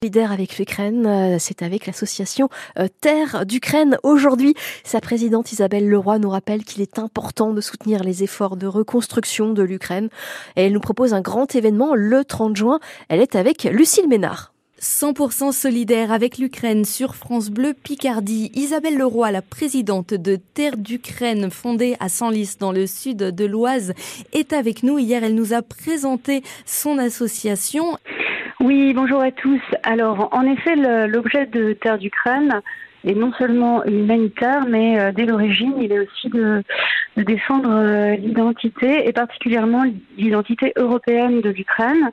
Solidaire avec l'Ukraine, euh, c'est avec l'association euh, Terre d'Ukraine. Aujourd'hui, sa présidente Isabelle Leroy nous rappelle qu'il est important de soutenir les efforts de reconstruction de l'Ukraine. Elle nous propose un grand événement le 30 juin. Elle est avec Lucille Ménard. 100% solidaire avec l'Ukraine sur France Bleu Picardie. Isabelle Leroy, la présidente de Terre d'Ukraine, fondée à Senlis dans le sud de l'Oise, est avec nous. Hier, elle nous a présenté son association. Oui, bonjour à tous. Alors, en effet, l'objet de Terre d'Ukraine est non seulement humanitaire, mais euh, dès l'origine, il est aussi de, défendre euh, l'identité et particulièrement l'identité européenne de l'Ukraine.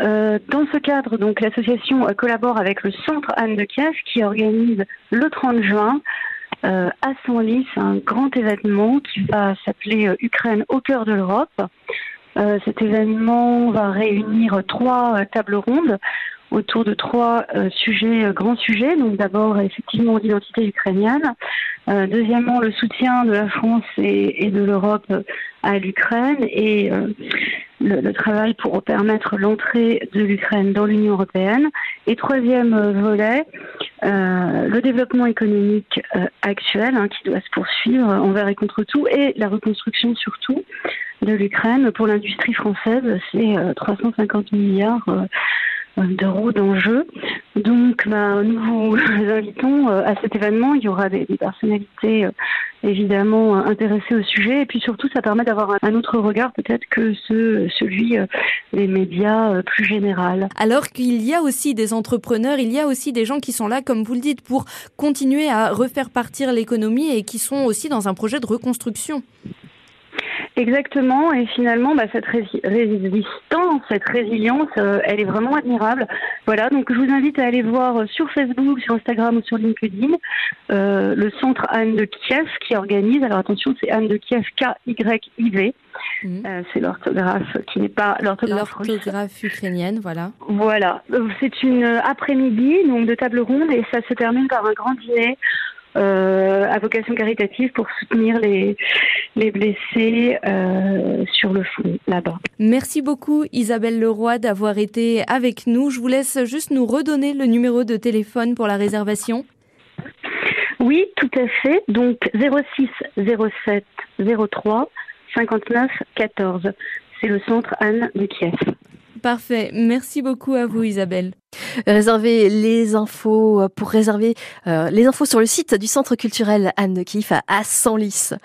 Euh, dans ce cadre, donc l'association collabore avec le Centre Anne de Kiev qui organise le 30 juin à Senlis un grand événement qui va s'appeler Ukraine au cœur de l'Europe. Euh, cet événement va réunir trois euh, tables rondes autour de trois euh, sujets, grands sujets. Donc d'abord effectivement l'identité ukrainienne, deuxièmement le soutien de la France et, de l'Europe à l'Ukraine et le, travail pour permettre l'entrée de l'Ukraine dans l'Union européenne. Et troisième volet, le développement économique actuel hein, qui doit se poursuivre envers et contre tout et la reconstruction surtout de l'Ukraine. Pour l'industrie française, c'est 350 euh, milliards euh, d'euros d'enjeux. Donc, nous vous invitons euh, à cet événement. Il y aura des, personnalités évidemment intéressées au sujet. Et puis surtout, ça permet d'avoir un, autre regard peut-être que ce, celui des médias plus général. Alors qu'il y a aussi des entrepreneurs, il y a aussi des gens qui sont là, comme vous le dites, pour continuer à refaire partir l'économie et qui sont aussi dans un projet de reconstruction. Exactement, et finalement, bah, cette résistance, cette résilience, euh, elle est vraiment admirable. Voilà, donc je vous invite à aller voir sur Facebook, sur Instagram ou sur LinkedIn euh, le centre Anne de Kiev qui organise. Alors attention, c'est Anne de Kiev K-Y-I-V. Mhm. Euh, c'est l'orthographe qui n'est pas l'orthographe ukrainienne, voilà. Voilà, c'est une après-midi donc de table ronde et ça se termine par un grand dîner euh, à vocation caritative pour soutenir les, les blessés euh, sur le front là-bas. Merci beaucoup Isabelle Leroy d'avoir été avec nous. Je vous laisse juste nous redonner le numéro de téléphone pour la réservation. Oui, tout à fait. Donc 06 07 03 59 14. C'est le centre Anne de Kiev. Parfait. Merci beaucoup à vous Isabelle. Réservez les infos euh, pour réserver euh, les infos sur le site du Centre culturel Anne de Kiev à Senlis.